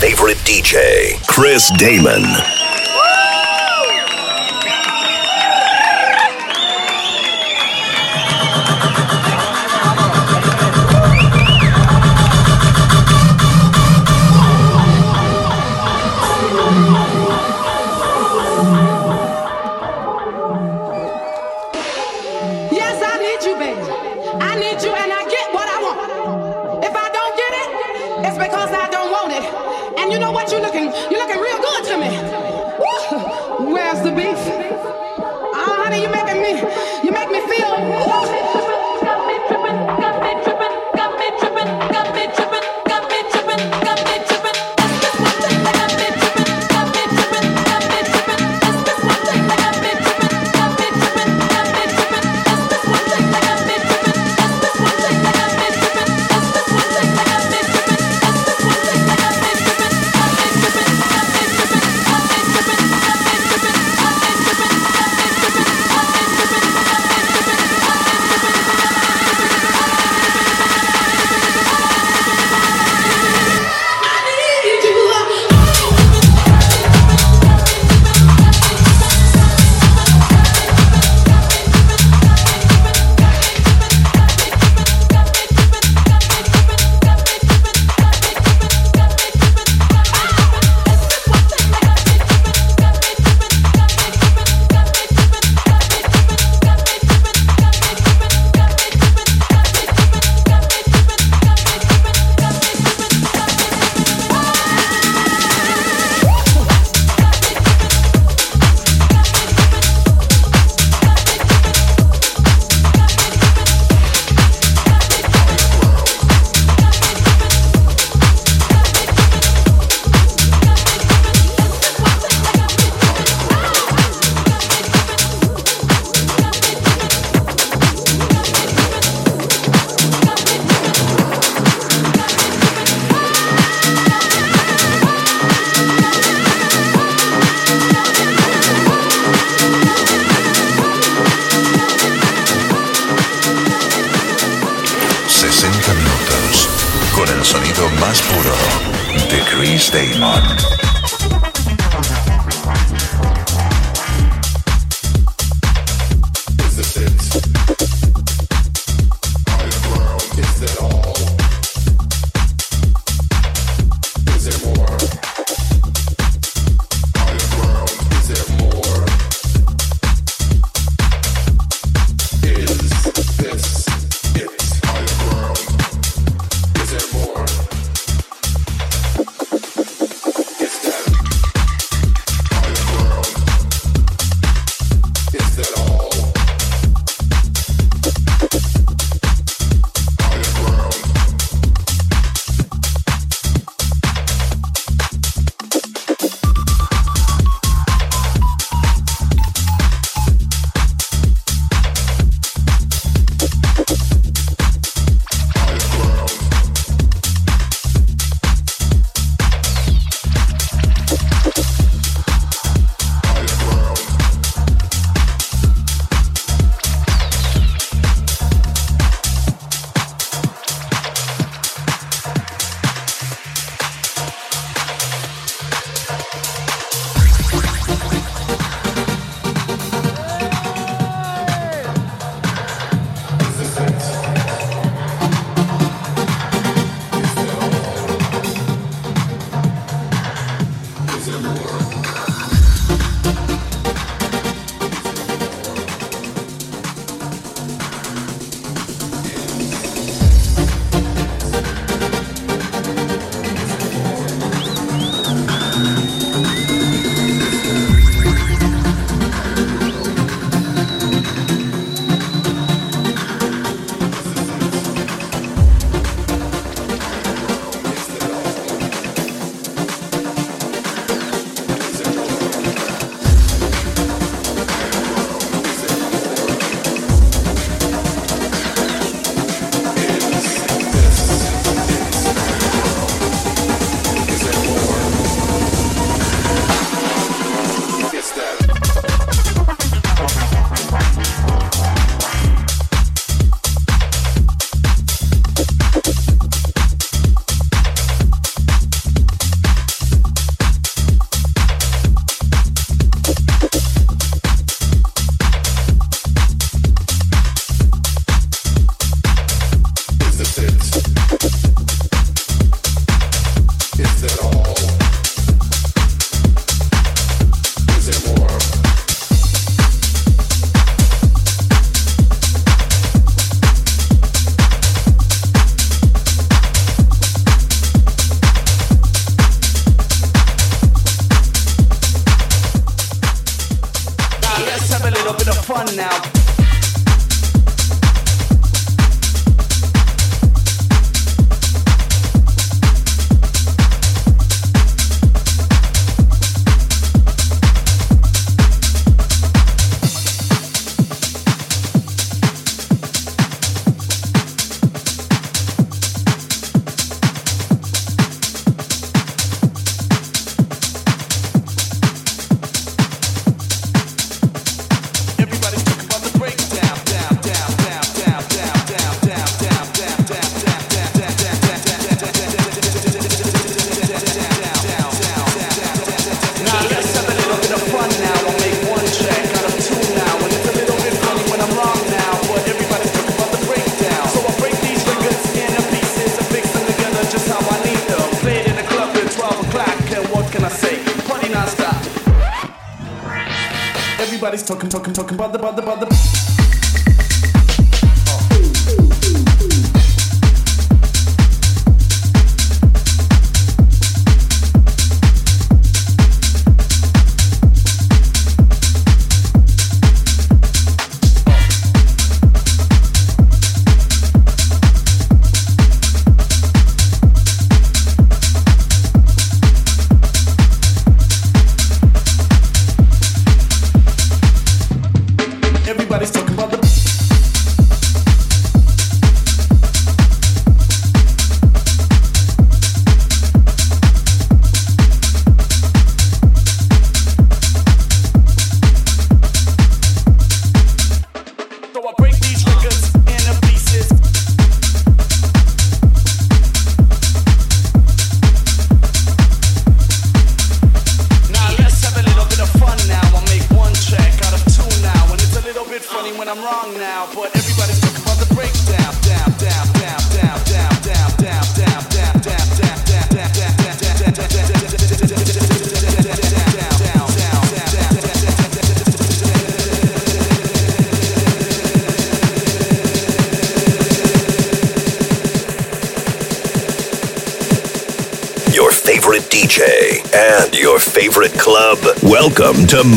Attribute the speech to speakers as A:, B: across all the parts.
A: favorite DJ, Chris Damon.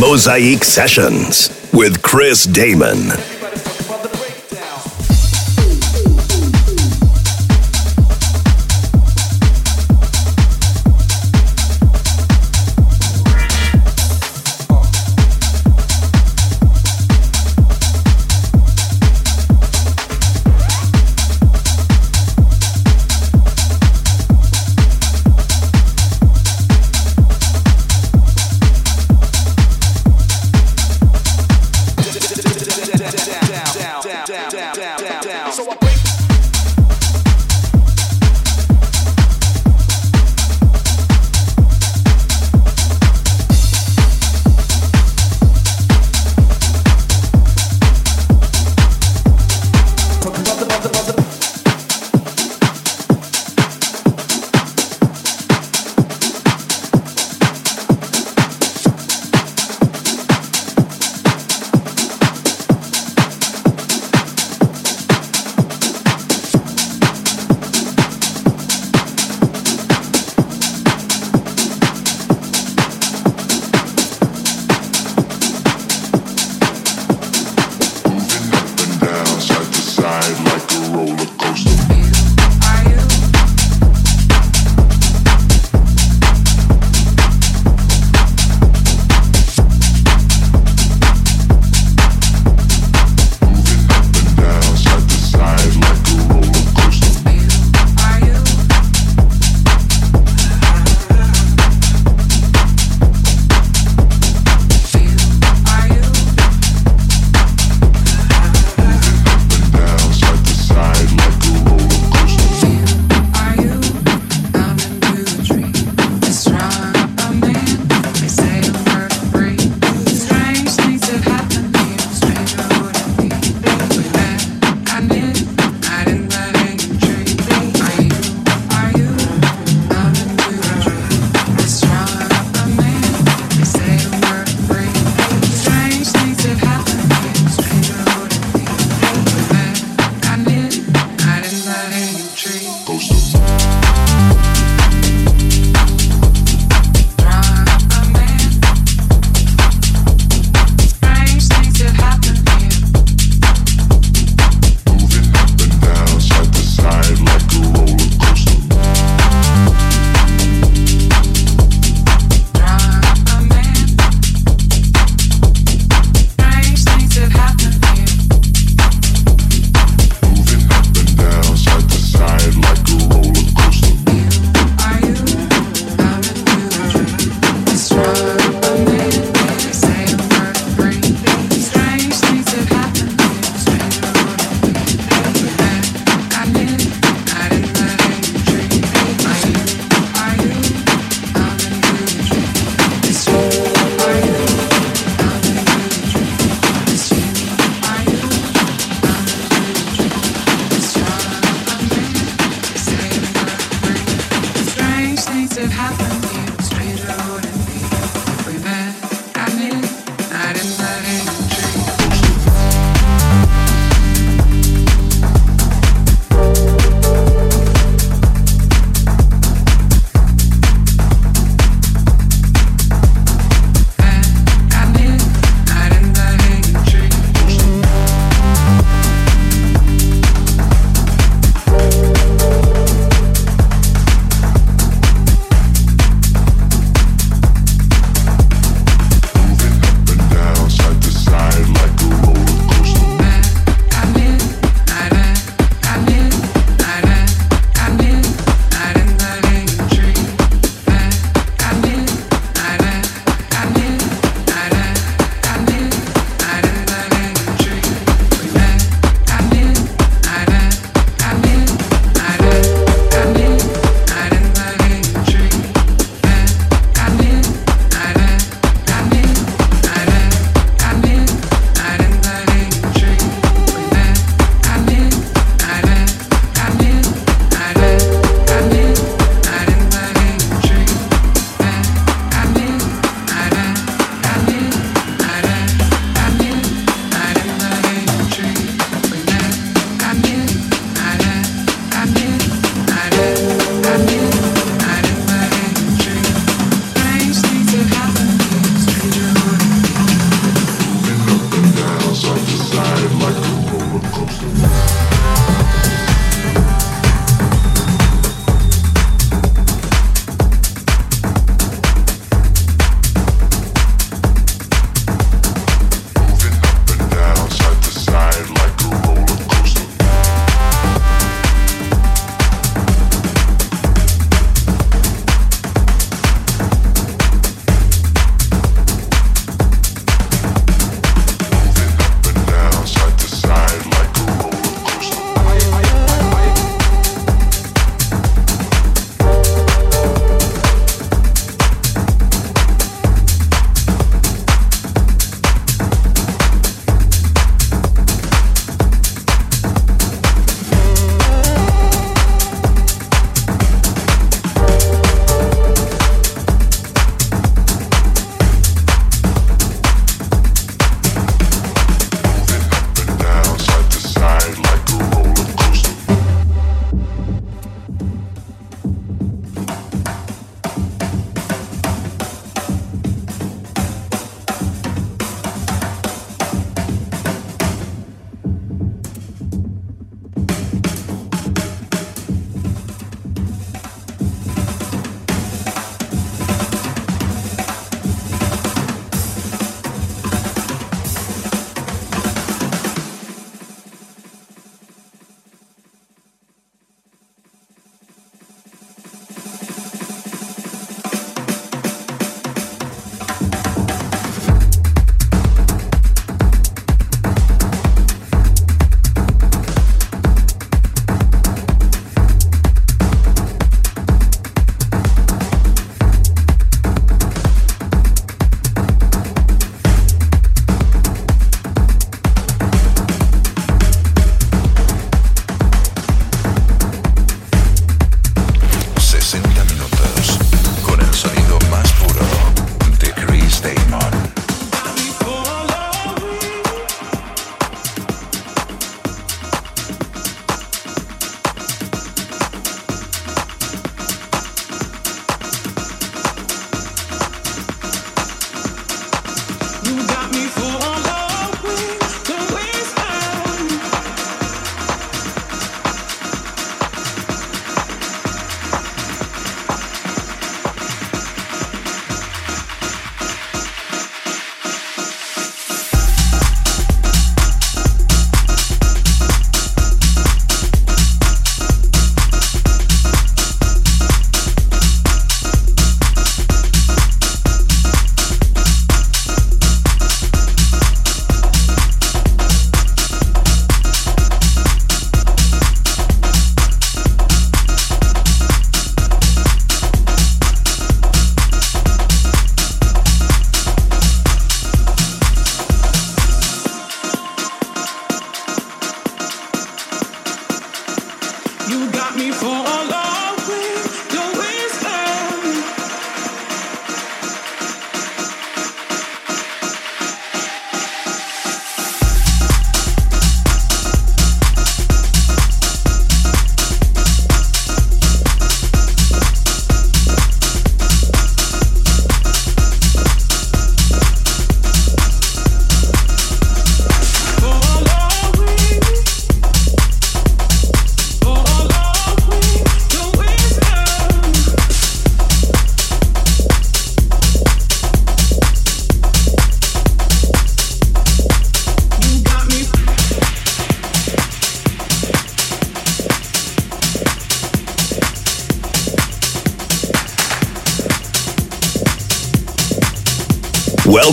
B: Mosaic Sessions with Chris Damon.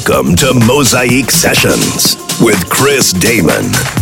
C: Welcome to Mosaic Sessions with Chris Damon.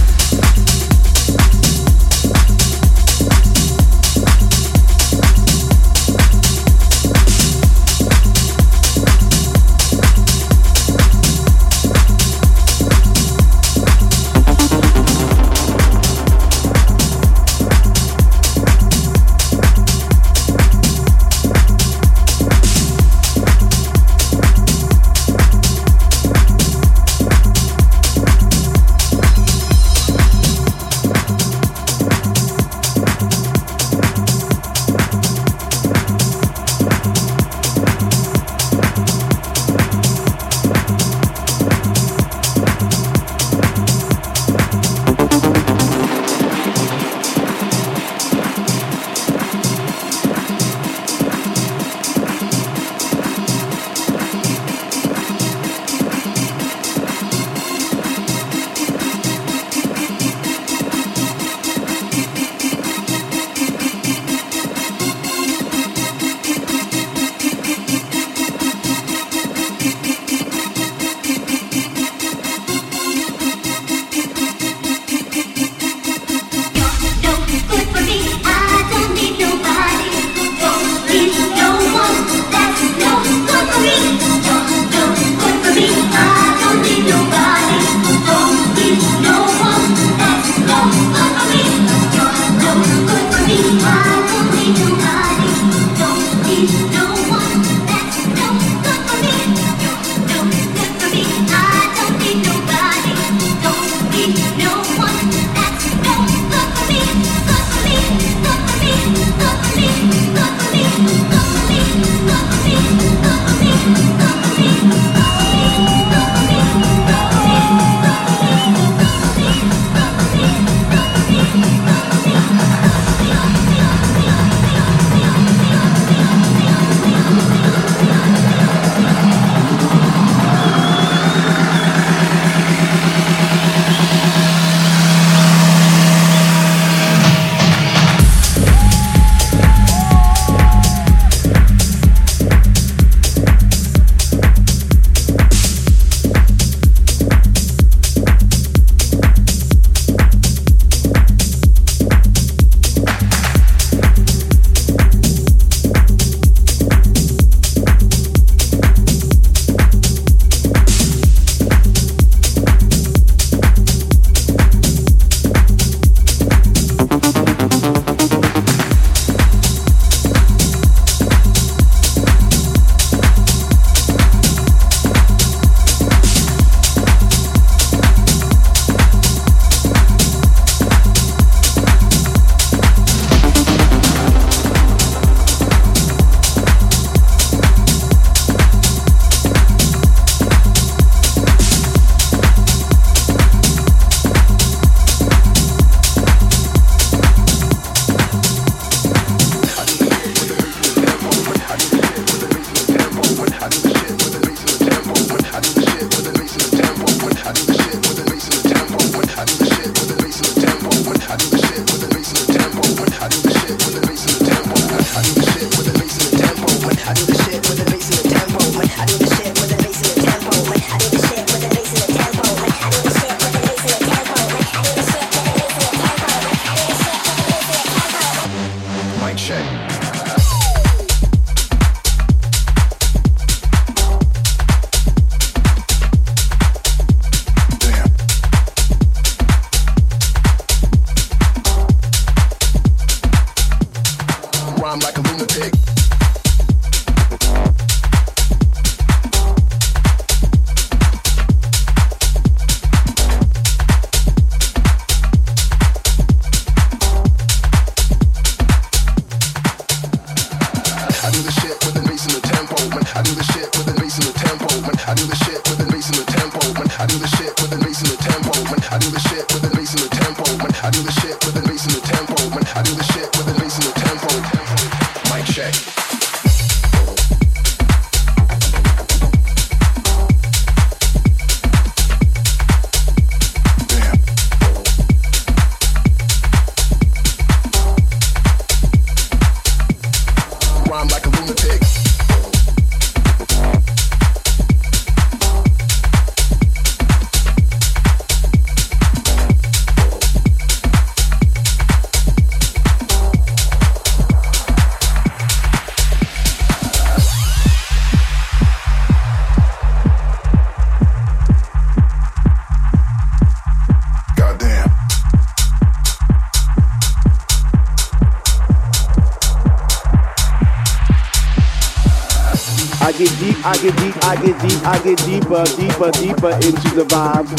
D: I get deep, I get deep, I get deeper, deeper, deeper into the vibe.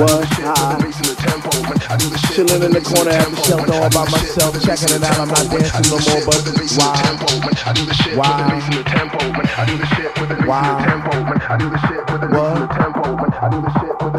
D: What high? Chilling in the corner at the shelter all by myself, checking it out. I'm not dancing no more, but why? Why? Why? What?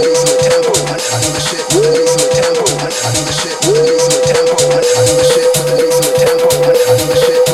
D: I do the shit.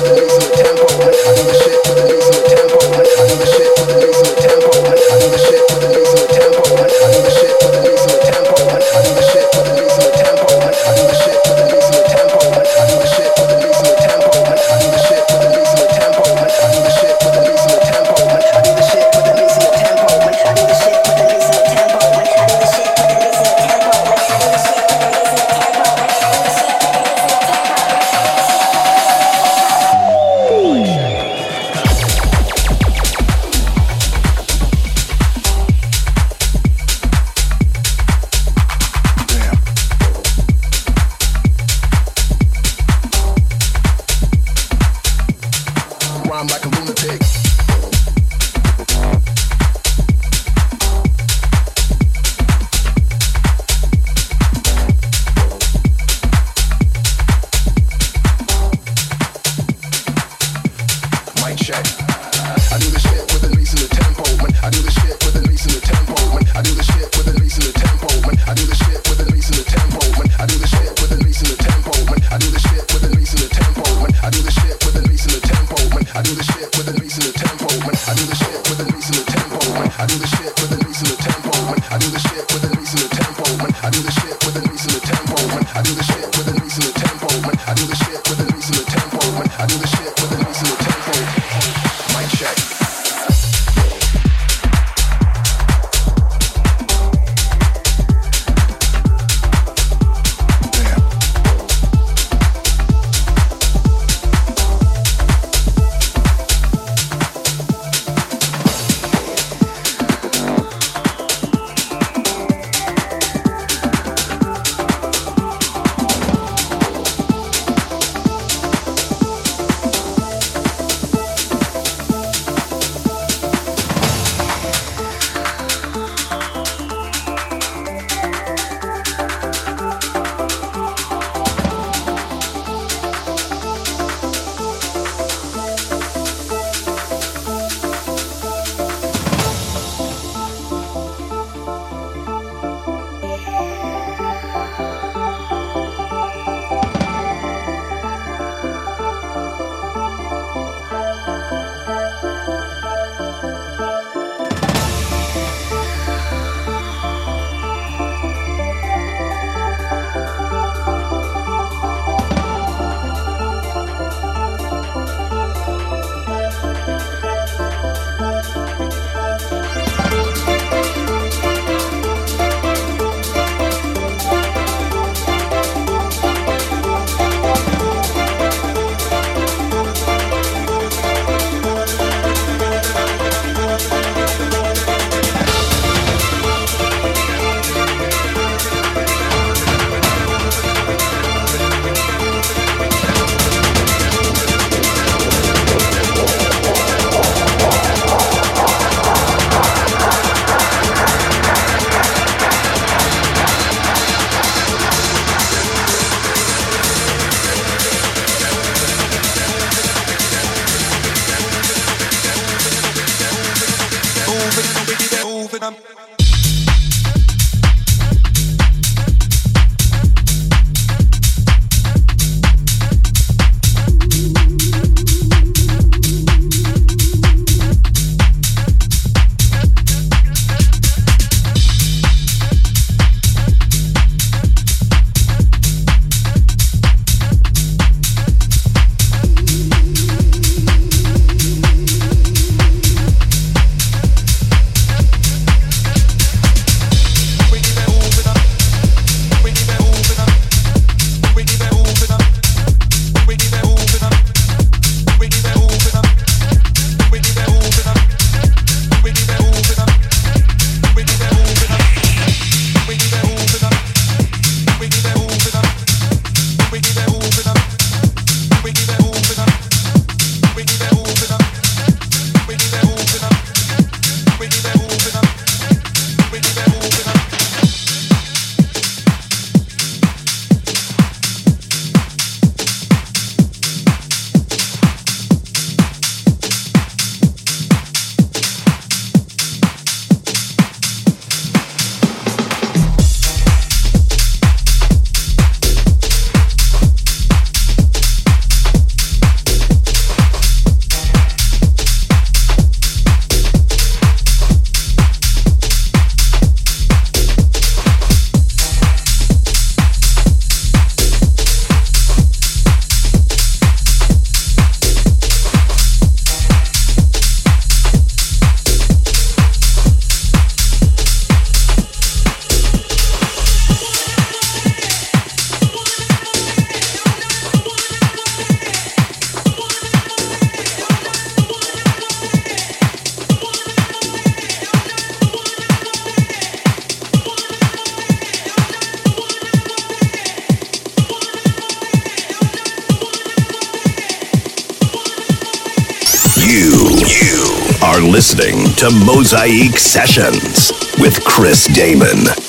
B: To Mosaic Sessions with Chris Damon.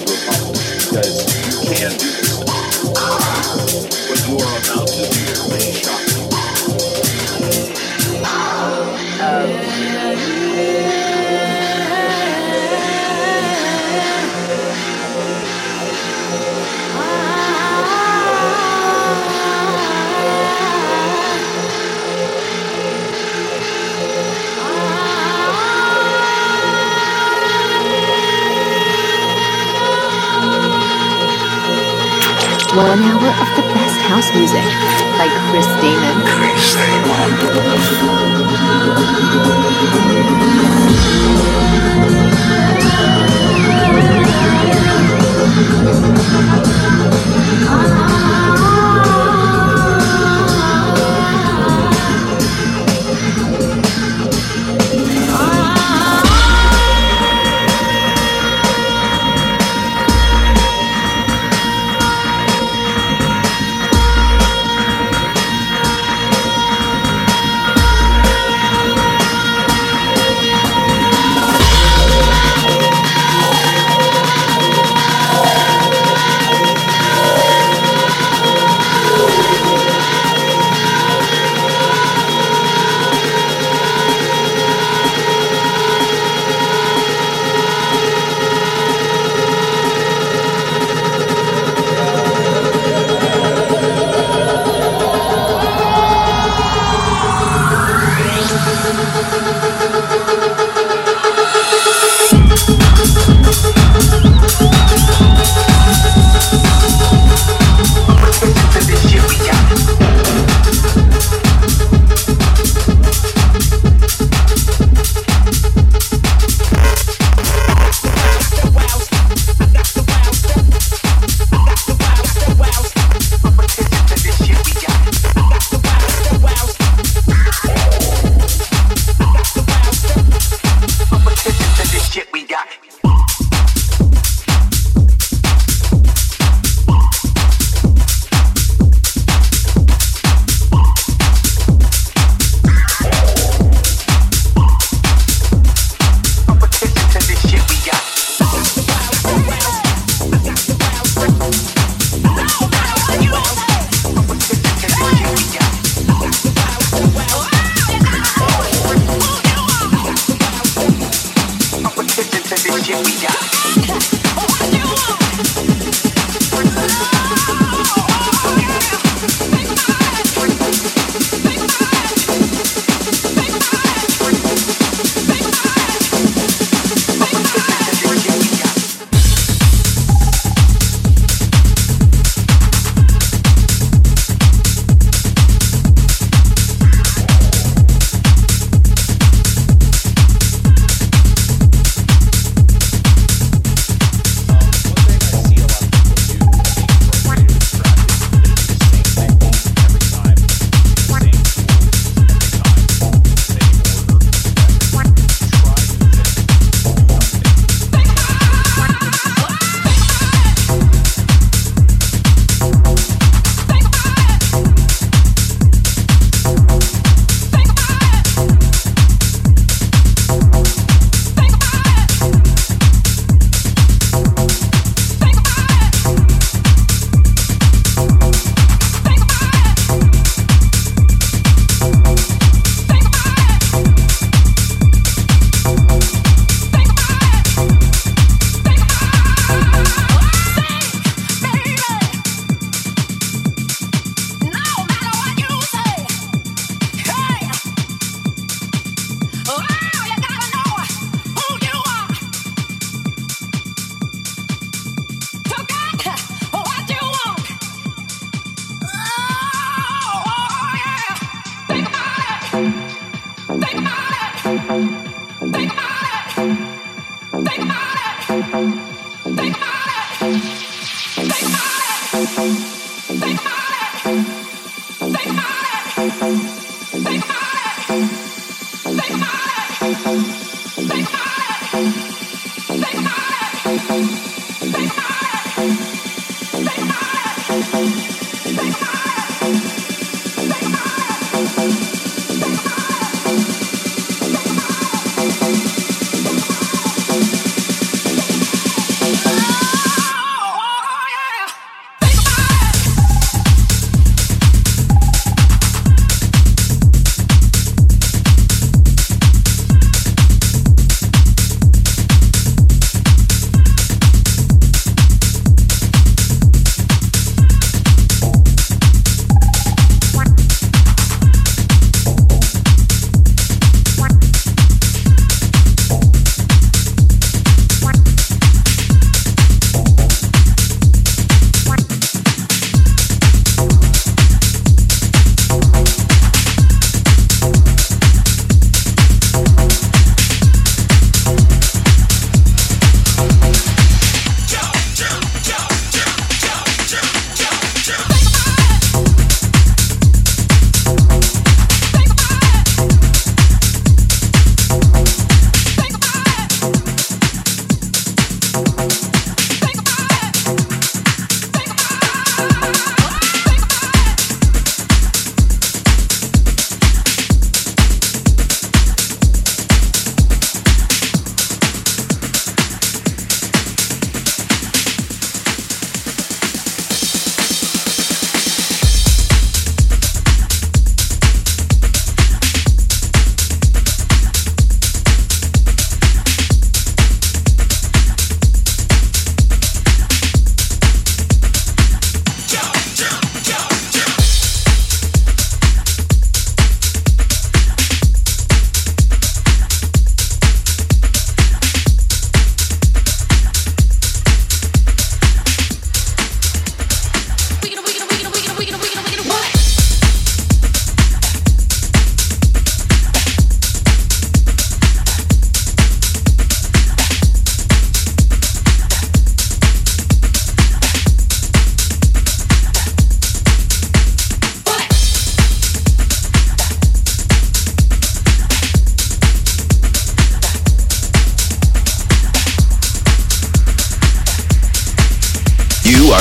E: Because you can do this stuff. You are about to do
F: One hour of the best house music by Chris Damon.
G: Chris
H: Damon. Ah.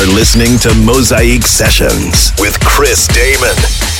H: Are listening to Mosaic Sessions with Chris Damon.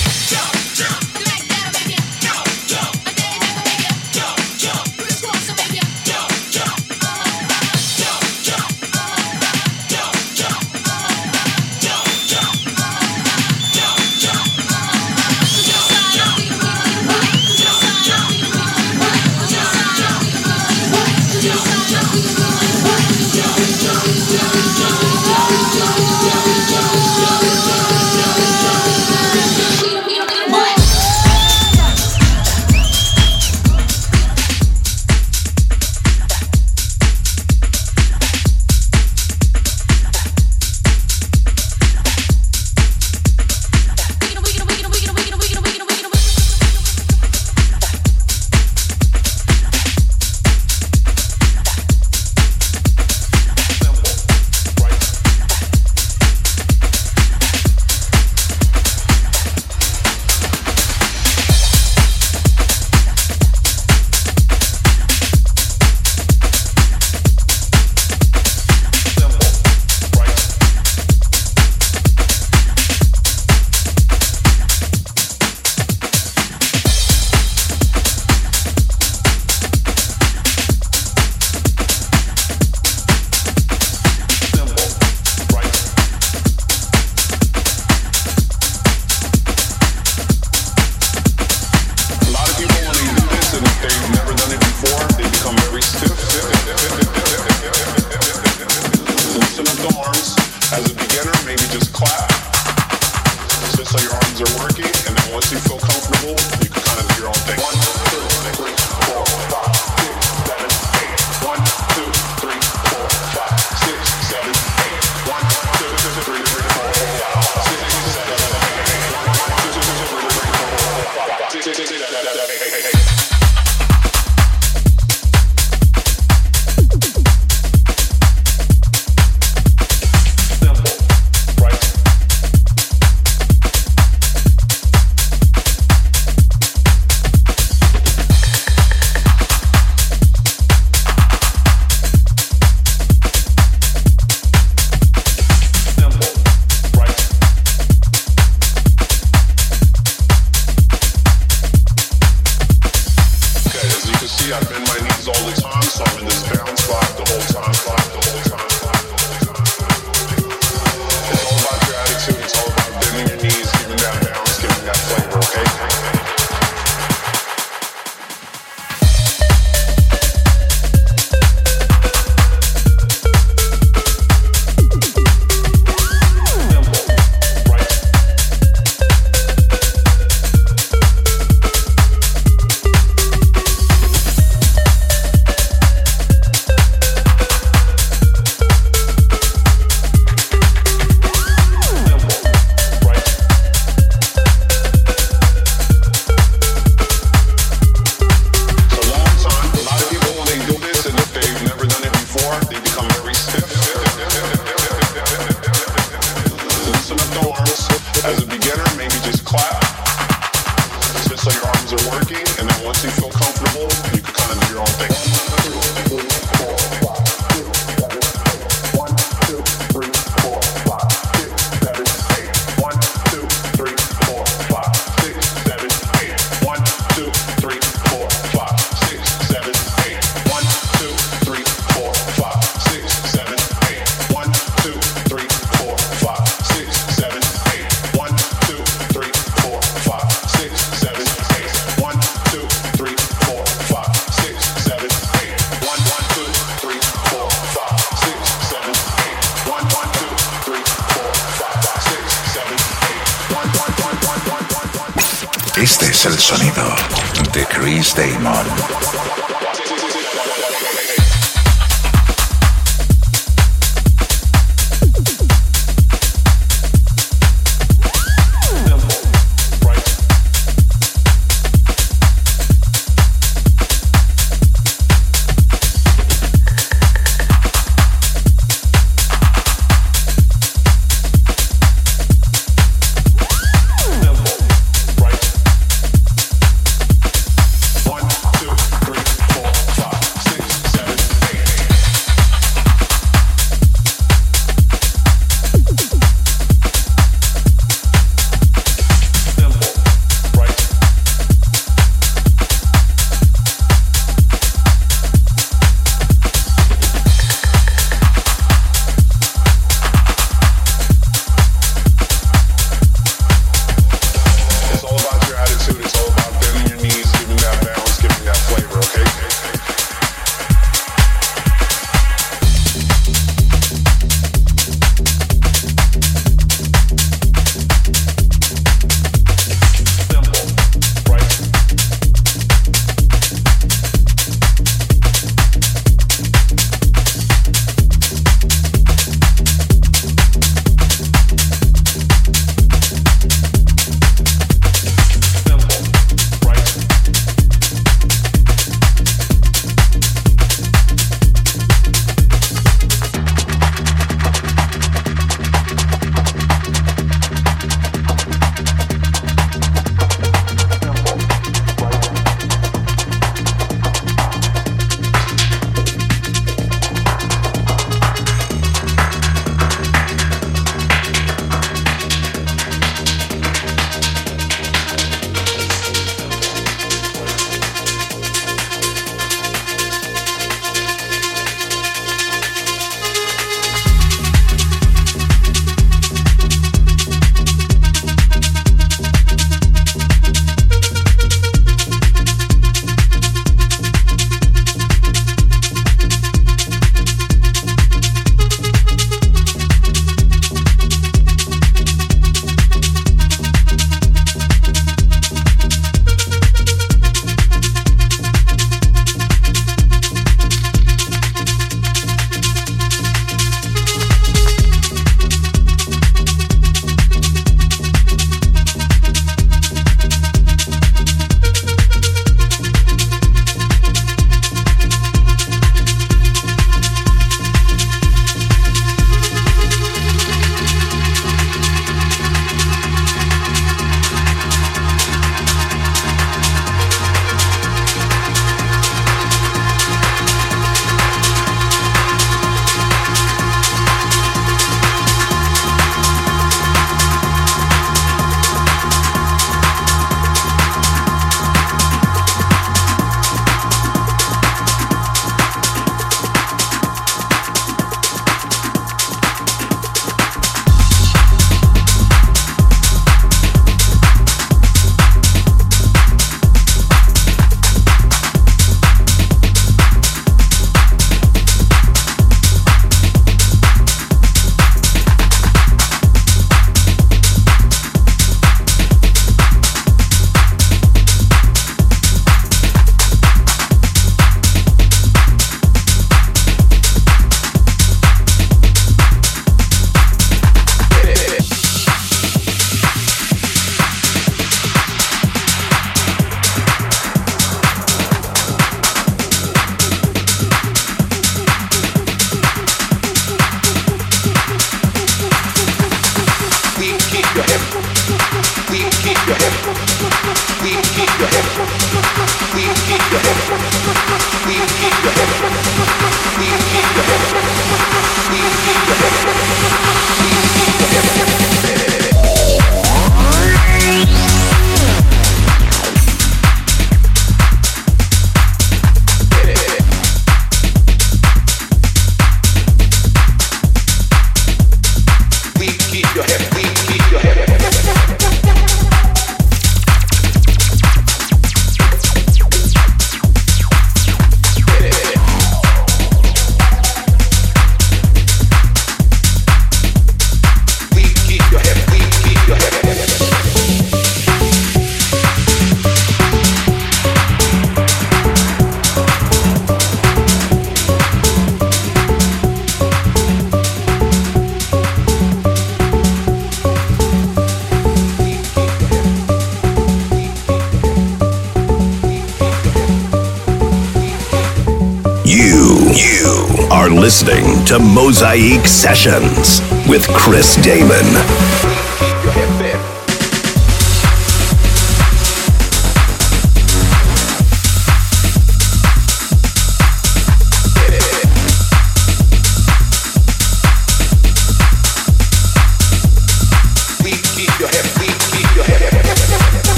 B: To Mosaic Sessions with Chris Damon.